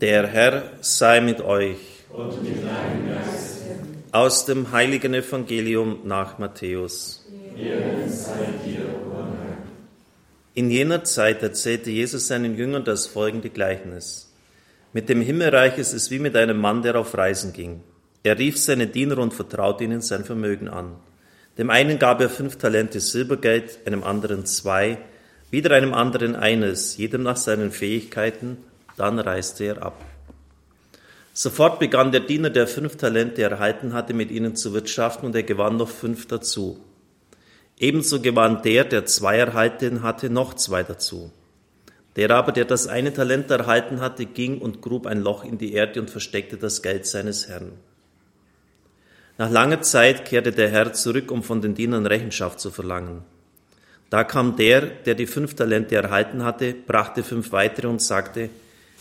Der Herr sei mit euch. Und mit deinem Geist. Aus dem heiligen Evangelium nach Matthäus. In jener Zeit erzählte Jesus seinen Jüngern das folgende Gleichnis. Mit dem Himmelreich ist es wie mit einem Mann, der auf Reisen ging. Er rief seine Diener und vertraute ihnen sein Vermögen an. Dem einen gab er fünf Talente Silbergeld, einem anderen zwei, wieder einem anderen eines, jedem nach seinen Fähigkeiten, dann reiste er ab. Sofort begann der Diener, der fünf Talente erhalten hatte, mit ihnen zu wirtschaften, und er gewann noch fünf dazu. Ebenso gewann der, der zwei erhalten hatte, noch zwei dazu. Der aber, der das eine Talent erhalten hatte, ging und grub ein Loch in die Erde und versteckte das Geld seines Herrn. Nach langer Zeit kehrte der Herr zurück, um von den Dienern Rechenschaft zu verlangen. Da kam der, der die fünf Talente erhalten hatte, brachte fünf weitere und sagte,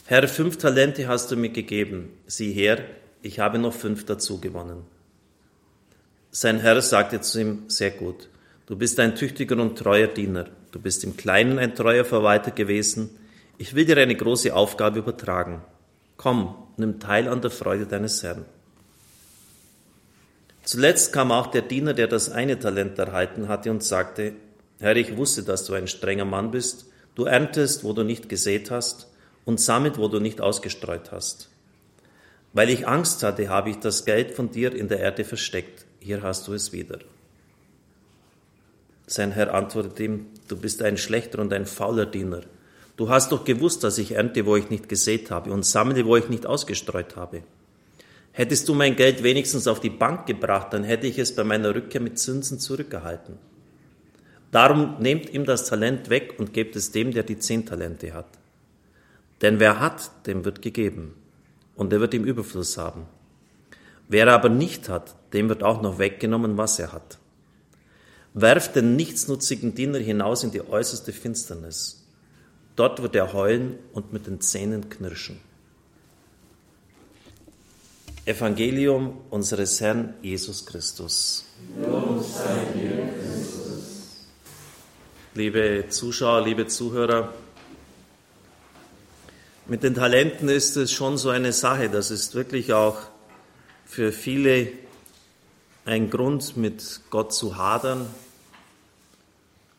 Herr, fünf Talente hast du mir gegeben. Sieh her, ich habe noch fünf dazu gewonnen. Sein Herr sagte zu ihm, sehr gut, du bist ein tüchtiger und treuer Diener. Du bist im Kleinen ein treuer Verwalter gewesen. Ich will dir eine große Aufgabe übertragen. Komm, nimm teil an der Freude deines Herrn. Zuletzt kam auch der Diener, der das eine Talent erhalten hatte und sagte, Herr, ich wusste, dass du ein strenger Mann bist. Du erntest, wo du nicht gesät hast und sammelt, wo du nicht ausgestreut hast. Weil ich Angst hatte, habe ich das Geld von dir in der Erde versteckt. Hier hast du es wieder. Sein Herr antwortete ihm, du bist ein schlechter und ein fauler Diener. Du hast doch gewusst, dass ich ernte, wo ich nicht gesät habe und sammle, wo ich nicht ausgestreut habe. Hättest du mein Geld wenigstens auf die Bank gebracht, dann hätte ich es bei meiner Rückkehr mit Zinsen zurückgehalten. Darum nehmt ihm das Talent weg und gebt es dem, der die zehn Talente hat. Denn wer hat, dem wird gegeben und er wird im Überfluss haben. Wer aber nicht hat, dem wird auch noch weggenommen, was er hat. Werft den nichtsnutzigen Diener hinaus in die äußerste Finsternis. Dort wird er heulen und mit den Zähnen knirschen. Evangelium unseres Herrn Jesus Christus. Liebe Zuschauer, liebe Zuhörer, mit den Talenten ist es schon so eine Sache. Das ist wirklich auch für viele ein Grund, mit Gott zu hadern,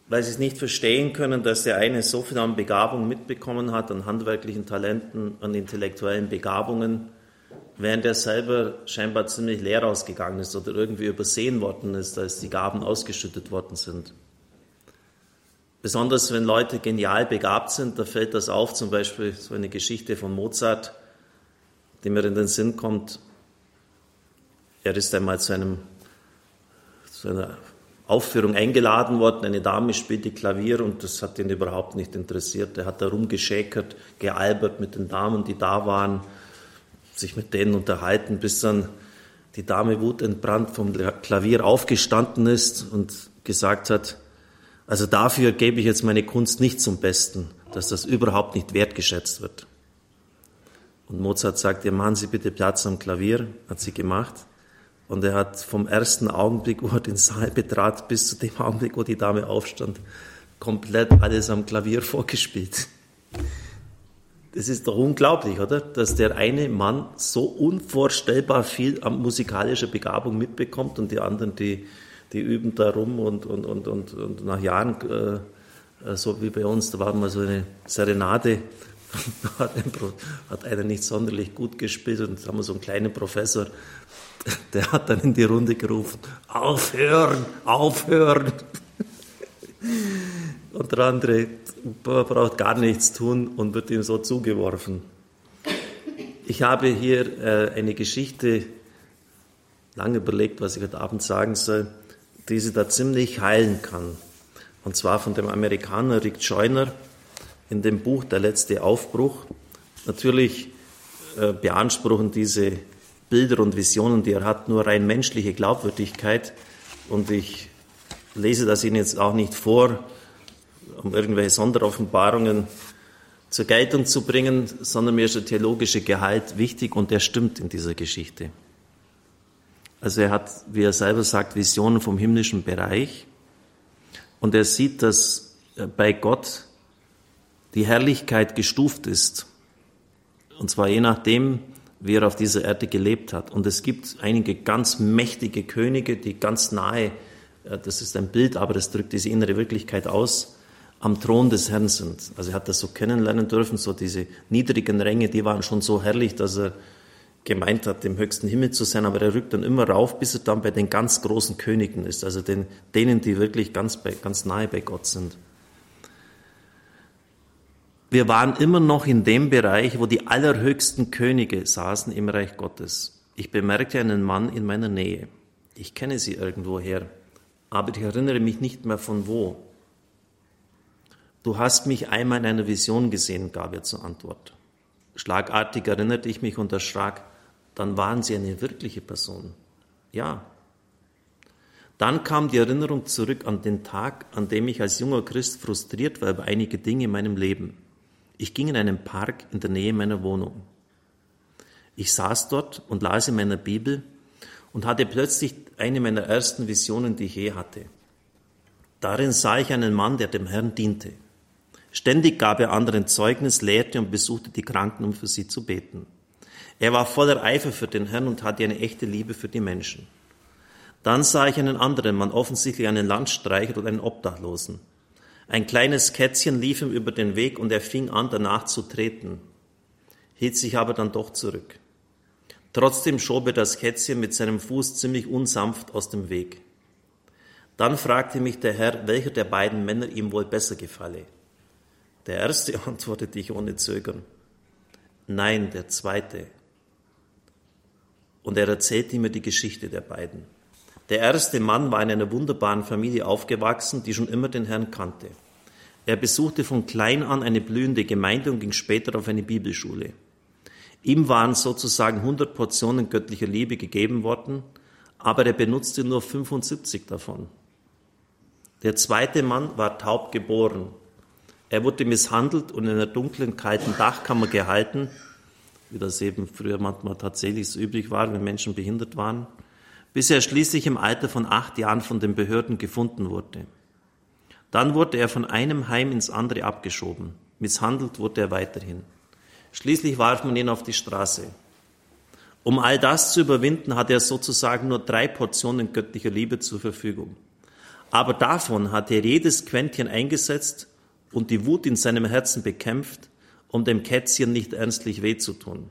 weil sie es nicht verstehen können, dass der eine so viel an Begabung mitbekommen hat, an handwerklichen Talenten, an intellektuellen Begabungen, während er selber scheinbar ziemlich leer ausgegangen ist oder irgendwie übersehen worden ist, als die Gaben ausgeschüttet worden sind. Besonders wenn Leute genial begabt sind, da fällt das auf, zum Beispiel so eine Geschichte von Mozart, die mir in den Sinn kommt. Er ist einmal zu, einem, zu einer Aufführung eingeladen worden, eine Dame spielte Klavier und das hat ihn überhaupt nicht interessiert. Er hat da rumgeschäkert, gealbert mit den Damen, die da waren sich mit denen unterhalten, bis dann die Dame wutentbrannt vom Klavier aufgestanden ist und gesagt hat, also dafür gebe ich jetzt meine Kunst nicht zum Besten, dass das überhaupt nicht wertgeschätzt wird. Und Mozart sagt, ihr machen Sie bitte Platz am Klavier, hat sie gemacht. Und er hat vom ersten Augenblick, wo er den Saal betrat, bis zu dem Augenblick, wo die Dame aufstand, komplett alles am Klavier vorgespielt. Das ist doch unglaublich, oder? Dass der eine Mann so unvorstellbar viel musikalischer Begabung mitbekommt und die anderen, die, die üben da rum und, und, und, und, und nach Jahren, äh, äh so wie bei uns, da war mal so eine Serenade, hat, hat einer nicht sonderlich gut gespielt und da haben wir so einen kleinen Professor, der hat dann in die Runde gerufen, aufhören, aufhören. Und der andere braucht gar nichts tun und wird ihm so zugeworfen. Ich habe hier äh, eine Geschichte, lange überlegt, was ich heute Abend sagen soll, die sie da ziemlich heilen kann. Und zwar von dem Amerikaner Rick Joyner in dem Buch Der letzte Aufbruch. Natürlich äh, beanspruchen diese Bilder und Visionen, die er hat, nur rein menschliche Glaubwürdigkeit. Und ich lese das Ihnen jetzt auch nicht vor, um irgendwelche Sonderoffenbarungen zur Geltung zu bringen, sondern mir ist der theologische Gehalt wichtig und der stimmt in dieser Geschichte. Also er hat, wie er selber sagt, Visionen vom himmlischen Bereich und er sieht, dass bei Gott die Herrlichkeit gestuft ist. Und zwar je nachdem, wie er auf dieser Erde gelebt hat. Und es gibt einige ganz mächtige Könige, die ganz nahe, äh, das ist ein Bild, aber das drückt diese innere Wirklichkeit aus, am Thron des Herrn sind. Also er hat das so kennenlernen dürfen, so diese niedrigen Ränge, die waren schon so herrlich, dass er gemeint hat, im höchsten Himmel zu sein, aber er rückt dann immer rauf, bis er dann bei den ganz großen Königen ist, also den, denen, die wirklich ganz, bei, ganz nahe bei Gott sind. Wir waren immer noch in dem Bereich, wo die allerhöchsten Könige saßen im Reich Gottes. Ich bemerkte einen Mann in meiner Nähe. Ich kenne sie irgendwoher, aber ich erinnere mich nicht mehr von wo. Du hast mich einmal in einer Vision gesehen, gab er zur Antwort. Schlagartig erinnerte ich mich und erschrak, dann waren sie eine wirkliche Person. Ja. Dann kam die Erinnerung zurück an den Tag, an dem ich als junger Christ frustriert war über einige Dinge in meinem Leben. Ich ging in einen Park in der Nähe meiner Wohnung. Ich saß dort und las in meiner Bibel und hatte plötzlich eine meiner ersten Visionen, die ich je hatte. Darin sah ich einen Mann, der dem Herrn diente. Ständig gab er anderen Zeugnis, lehrte und besuchte die Kranken, um für sie zu beten. Er war voller Eifer für den Herrn und hatte eine echte Liebe für die Menschen. Dann sah ich einen anderen Mann, offensichtlich einen Landstreicher oder einen Obdachlosen. Ein kleines Kätzchen lief ihm über den Weg und er fing an, danach zu treten, hielt sich aber dann doch zurück. Trotzdem schob er das Kätzchen mit seinem Fuß ziemlich unsanft aus dem Weg. Dann fragte mich der Herr, welcher der beiden Männer ihm wohl besser gefalle. Der erste antwortete ich ohne Zögern. Nein, der zweite. Und er erzählte mir die Geschichte der beiden. Der erste Mann war in einer wunderbaren Familie aufgewachsen, die schon immer den Herrn kannte. Er besuchte von klein an eine blühende Gemeinde und ging später auf eine Bibelschule. Ihm waren sozusagen 100 Portionen göttlicher Liebe gegeben worden, aber er benutzte nur 75 davon. Der zweite Mann war taub geboren. Er wurde misshandelt und in einer dunklen, kalten Dachkammer gehalten, wie das eben früher manchmal tatsächlich so üblich war, wenn Menschen behindert waren bis er schließlich im Alter von acht Jahren von den Behörden gefunden wurde. Dann wurde er von einem Heim ins andere abgeschoben. Misshandelt wurde er weiterhin. Schließlich warf man ihn auf die Straße. Um all das zu überwinden, hatte er sozusagen nur drei Portionen göttlicher Liebe zur Verfügung. Aber davon hatte er jedes Quäntchen eingesetzt und die Wut in seinem Herzen bekämpft, um dem Kätzchen nicht ernstlich weh zu tun.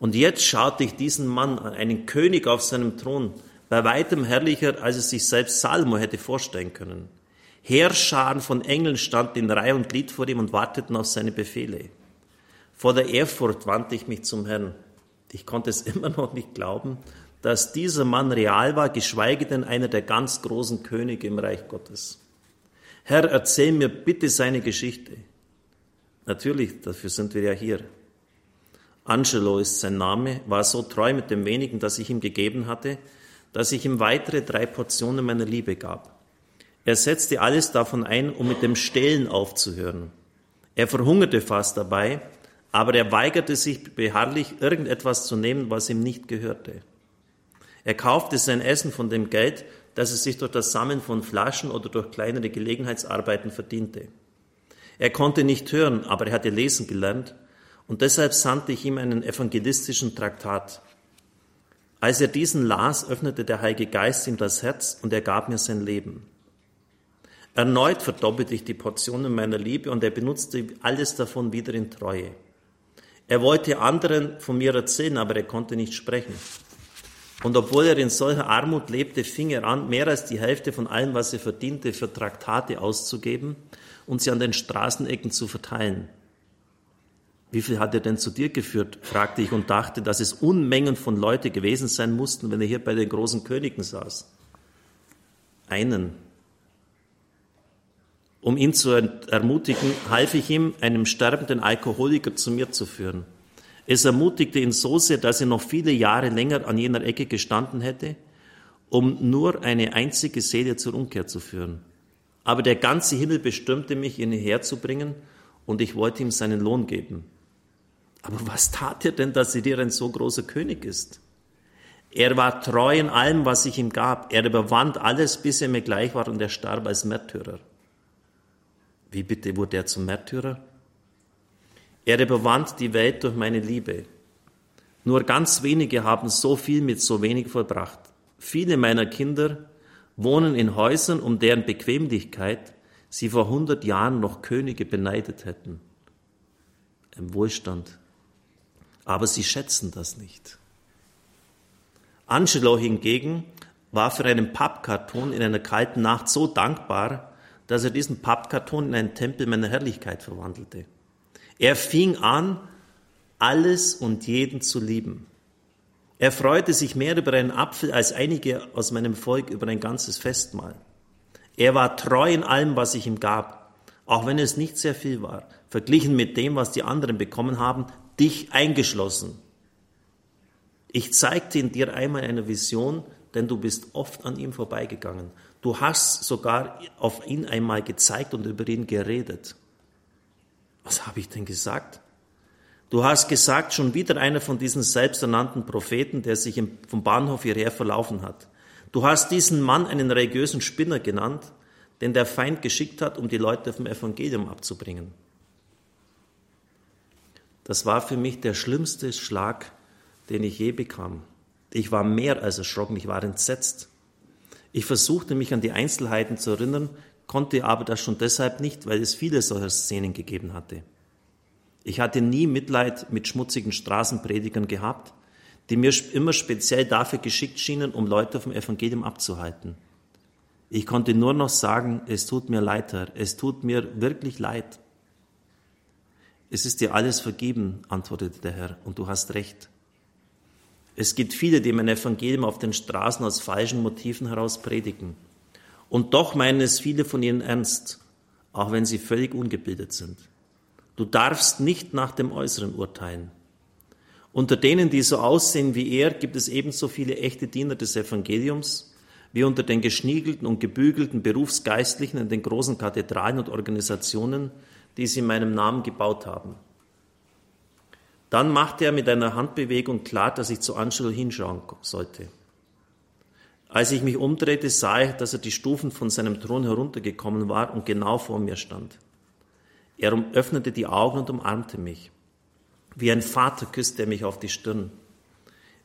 Und jetzt schaute ich diesen Mann an, einen König auf seinem Thron, bei weitem herrlicher, als es sich selbst Salomo hätte vorstellen können. Heerscharen von Engeln standen in Reihe und Glied vor ihm und warteten auf seine Befehle. Vor der Ehrfurcht wandte ich mich zum Herrn. Ich konnte es immer noch nicht glauben, dass dieser Mann real war, geschweige denn einer der ganz großen Könige im Reich Gottes. Herr, erzähl mir bitte seine Geschichte. Natürlich, dafür sind wir ja hier. Angelo ist sein Name, war so treu mit dem wenigen, das ich ihm gegeben hatte, dass ich ihm weitere drei Portionen meiner Liebe gab. Er setzte alles davon ein, um mit dem Stehlen aufzuhören. Er verhungerte fast dabei, aber er weigerte sich beharrlich, irgendetwas zu nehmen, was ihm nicht gehörte. Er kaufte sein Essen von dem Geld, das er sich durch das Sammeln von Flaschen oder durch kleinere Gelegenheitsarbeiten verdiente. Er konnte nicht hören, aber er hatte lesen gelernt und deshalb sandte ich ihm einen evangelistischen Traktat. Als er diesen las, öffnete der Heilige Geist ihm das Herz und er gab mir sein Leben. Erneut verdoppelte ich die Portionen meiner Liebe und er benutzte alles davon wieder in Treue. Er wollte anderen von mir erzählen, aber er konnte nicht sprechen. Und obwohl er in solcher Armut lebte, fing er an, mehr als die Hälfte von allem, was er verdiente, für Traktate auszugeben und sie an den Straßenecken zu verteilen. Wie viel hat er denn zu dir geführt? fragte ich und dachte, dass es Unmengen von Leute gewesen sein mussten, wenn er hier bei den großen Königen saß. Einen. Um ihn zu ermutigen, half ich ihm, einen sterbenden Alkoholiker zu mir zu führen. Es ermutigte ihn so sehr, dass er noch viele Jahre länger an jener Ecke gestanden hätte, um nur eine einzige Seele zur Umkehr zu führen. Aber der ganze Himmel bestimmte mich, ihn herzubringen, und ich wollte ihm seinen Lohn geben. Aber was tat er denn, dass er dir ein so großer König ist? Er war treu in allem, was ich ihm gab. Er überwand alles, bis er mir gleich war und er starb als Märtyrer. Wie bitte wurde er zum Märtyrer? Er überwand die Welt durch meine Liebe. Nur ganz wenige haben so viel mit so wenig vollbracht. Viele meiner Kinder wohnen in Häusern, um deren Bequemlichkeit sie vor hundert Jahren noch Könige beneidet hätten. Im Wohlstand. Aber sie schätzen das nicht. Angelo hingegen war für einen Pappkarton in einer kalten Nacht so dankbar, dass er diesen Pappkarton in einen Tempel meiner Herrlichkeit verwandelte. Er fing an, alles und jeden zu lieben. Er freute sich mehr über einen Apfel als einige aus meinem Volk über ein ganzes Festmahl. Er war treu in allem, was ich ihm gab, auch wenn es nicht sehr viel war, verglichen mit dem, was die anderen bekommen haben, dich eingeschlossen. Ich zeigte in dir einmal eine Vision, denn du bist oft an ihm vorbeigegangen. Du hast sogar auf ihn einmal gezeigt und über ihn geredet. Was habe ich denn gesagt? Du hast gesagt, schon wieder einer von diesen selbsternannten Propheten, der sich vom Bahnhof hierher verlaufen hat. Du hast diesen Mann einen religiösen Spinner genannt, den der Feind geschickt hat, um die Leute vom Evangelium abzubringen. Das war für mich der schlimmste Schlag, den ich je bekam. Ich war mehr als erschrocken, ich war entsetzt. Ich versuchte mich an die Einzelheiten zu erinnern, konnte aber das schon deshalb nicht, weil es viele solcher Szenen gegeben hatte. Ich hatte nie Mitleid mit schmutzigen Straßenpredigern gehabt, die mir immer speziell dafür geschickt schienen, um Leute vom Evangelium abzuhalten. Ich konnte nur noch sagen, es tut mir leid, Herr, es tut mir wirklich leid. Es ist dir alles vergeben, antwortete der Herr, und du hast recht. Es gibt viele, die mein Evangelium auf den Straßen aus falschen Motiven heraus predigen. Und doch meinen es viele von ihnen ernst, auch wenn sie völlig ungebildet sind. Du darfst nicht nach dem Äußeren urteilen. Unter denen, die so aussehen wie er, gibt es ebenso viele echte Diener des Evangeliums wie unter den geschniegelten und gebügelten Berufsgeistlichen in den großen Kathedralen und Organisationen, die sie in meinem Namen gebaut haben. Dann machte er mit einer Handbewegung klar, dass ich zu Angelo hinschauen sollte. Als ich mich umdrehte, sah ich, dass er die Stufen von seinem Thron heruntergekommen war und genau vor mir stand. Er öffnete die Augen und umarmte mich. Wie ein Vater küsste er mich auf die Stirn.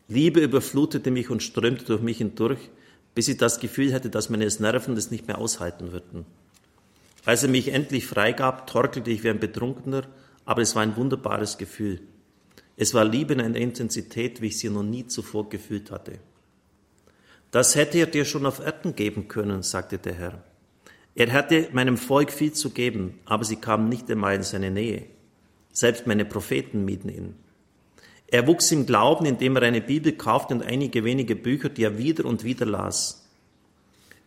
Liebe überflutete mich und strömte durch mich hindurch, bis ich das Gefühl hatte, dass meine Nerven es nicht mehr aushalten würden. Als er mich endlich freigab, torkelte ich wie ein Betrunkener, aber es war ein wunderbares Gefühl. Es war Liebe in einer Intensität, wie ich sie noch nie zuvor gefühlt hatte. Das hätte er dir schon auf Erden geben können, sagte der Herr. Er hatte meinem Volk viel zu geben, aber sie kamen nicht einmal in seine Nähe. Selbst meine Propheten mieden ihn. Er wuchs im Glauben, indem er eine Bibel kaufte und einige wenige Bücher, die er wieder und wieder las.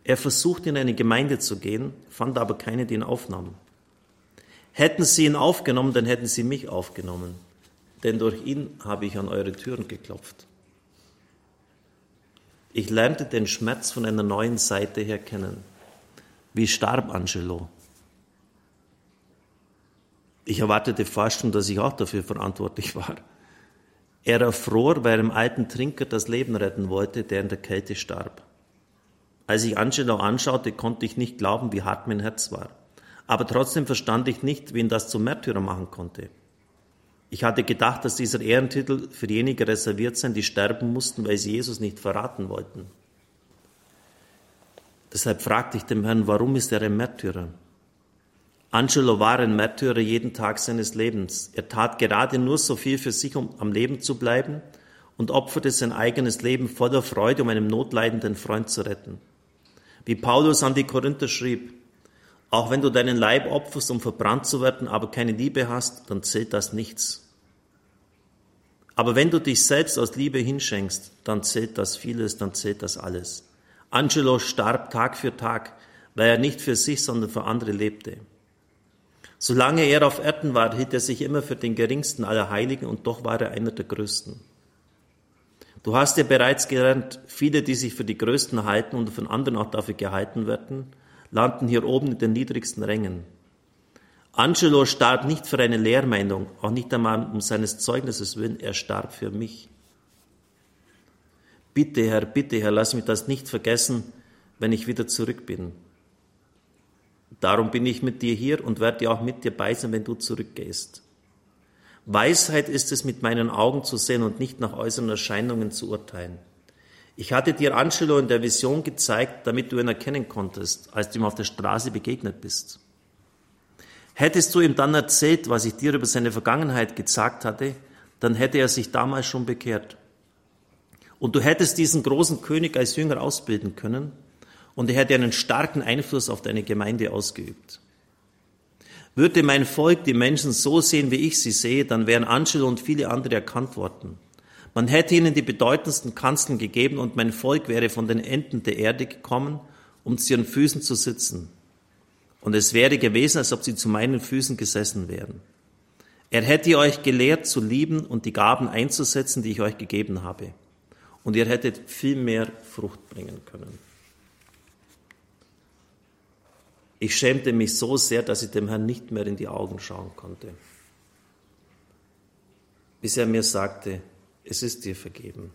Er versuchte in eine Gemeinde zu gehen, fand aber keine, die ihn aufnahmen. Hätten sie ihn aufgenommen, dann hätten sie mich aufgenommen, denn durch ihn habe ich an eure Türen geklopft. Ich lernte den Schmerz von einer neuen Seite her kennen. Wie starb Angelo? Ich erwartete fast schon, dass ich auch dafür verantwortlich war. Er erfror, weil er einem alten Trinker das Leben retten wollte, der in der Kälte starb. Als ich Angelo anschaute, konnte ich nicht glauben, wie hart mein Herz war. Aber trotzdem verstand ich nicht, wen das zum Märtyrer machen konnte. Ich hatte gedacht, dass dieser Ehrentitel für diejenigen reserviert sein, die sterben mussten, weil sie Jesus nicht verraten wollten. Deshalb fragte ich dem Herrn, warum ist er ein Märtyrer? Angelo war ein Märtyrer jeden Tag seines Lebens. Er tat gerade nur so viel für sich, um am Leben zu bleiben und opferte sein eigenes Leben voller Freude, um einen notleidenden Freund zu retten. Wie Paulus an die Korinther schrieb, auch wenn du deinen Leib opferst, um verbrannt zu werden, aber keine Liebe hast, dann zählt das nichts. Aber wenn du dich selbst aus Liebe hinschenkst, dann zählt das vieles, dann zählt das alles. Angelo starb Tag für Tag, weil er nicht für sich, sondern für andere lebte. Solange er auf Erden war, hielt er sich immer für den geringsten aller Heiligen und doch war er einer der größten. Du hast ja bereits gelernt, viele, die sich für die Größten halten und von anderen auch dafür gehalten werden, landen hier oben in den niedrigsten Rängen. Angelo starb nicht für eine Lehrmeinung, auch nicht einmal um seines Zeugnisses willen, er starb für mich. Bitte, Herr, bitte, Herr, lass mich das nicht vergessen, wenn ich wieder zurück bin. Darum bin ich mit dir hier und werde auch mit dir bei sein, wenn du zurückgehst. Weisheit ist es, mit meinen Augen zu sehen und nicht nach äußeren Erscheinungen zu urteilen. Ich hatte dir Angelo in der Vision gezeigt, damit du ihn erkennen konntest, als du ihm auf der Straße begegnet bist. Hättest du ihm dann erzählt, was ich dir über seine Vergangenheit gesagt hatte, dann hätte er sich damals schon bekehrt. Und du hättest diesen großen König als Jünger ausbilden können und er hätte einen starken Einfluss auf deine Gemeinde ausgeübt. Würde mein Volk die Menschen so sehen, wie ich sie sehe, dann wären Angelo und viele andere erkannt worden. Man hätte ihnen die bedeutendsten Kanzeln gegeben und mein Volk wäre von den Enden der Erde gekommen, um zu ihren Füßen zu sitzen. Und es wäre gewesen, als ob sie zu meinen Füßen gesessen wären. Er hätte euch gelehrt zu lieben und die Gaben einzusetzen, die ich euch gegeben habe. Und ihr hättet viel mehr Frucht bringen können. Ich schämte mich so sehr, dass ich dem Herrn nicht mehr in die Augen schauen konnte. Bis er mir sagte, es ist dir vergeben.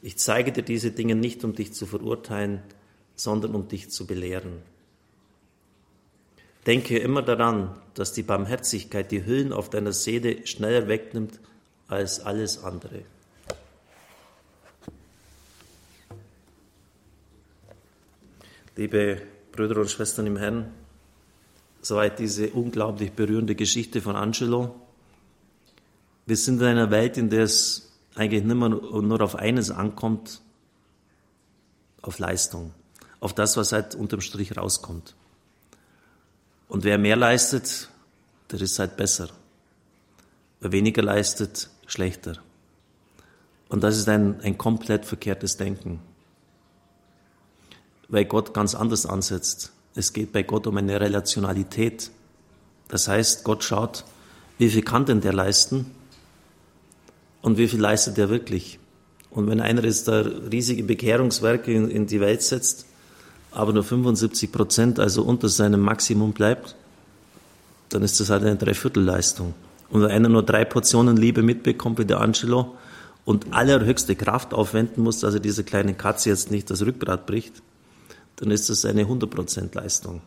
Ich zeige dir diese Dinge nicht, um dich zu verurteilen, sondern um dich zu belehren. Denke immer daran, dass die Barmherzigkeit die Hüllen auf deiner Seele schneller wegnimmt als alles andere. Liebe Brüder und Schwestern im Herrn, soweit diese unglaublich berührende Geschichte von Angelo. Wir sind in einer Welt, in der es eigentlich nicht mehr nur auf eines ankommt, auf Leistung, auf das, was halt unterm Strich rauskommt. Und wer mehr leistet, der ist halt besser. Wer weniger leistet, schlechter. Und das ist ein, ein komplett verkehrtes Denken weil Gott ganz anders ansetzt. Es geht bei Gott um eine Relationalität. Das heißt, Gott schaut, wie viel kann denn der leisten und wie viel leistet er wirklich. Und wenn einer jetzt da riesige Bekehrungswerke in, in die Welt setzt, aber nur 75 Prozent, also unter seinem Maximum bleibt, dann ist das halt eine Dreiviertelleistung. Und wenn einer nur drei Portionen Liebe mitbekommt wie der Angelo und allerhöchste Kraft aufwenden muss, dass er diese kleine Katze jetzt nicht das Rückgrat bricht, dann ist das eine 100% Leistung.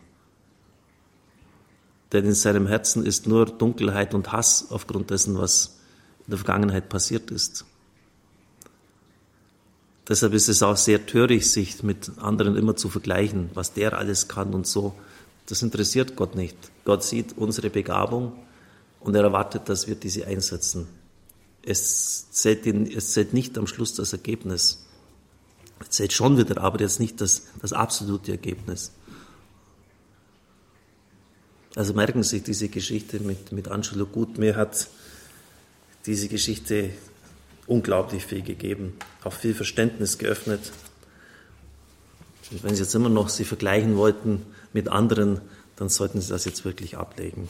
Denn in seinem Herzen ist nur Dunkelheit und Hass aufgrund dessen, was in der Vergangenheit passiert ist. Deshalb ist es auch sehr töricht, sich mit anderen immer zu vergleichen, was der alles kann und so. Das interessiert Gott nicht. Gott sieht unsere Begabung und er erwartet, dass wir diese einsetzen. Es zählt, ihn, es zählt nicht am Schluss das Ergebnis. Zählt schon wieder, aber jetzt nicht das, das absolute Ergebnis. Also merken Sie diese Geschichte mit, mit Angelo gut. Mir hat diese Geschichte unglaublich viel gegeben, auch viel Verständnis geöffnet. Und wenn Sie jetzt immer noch sie vergleichen wollten mit anderen, dann sollten Sie das jetzt wirklich ablegen.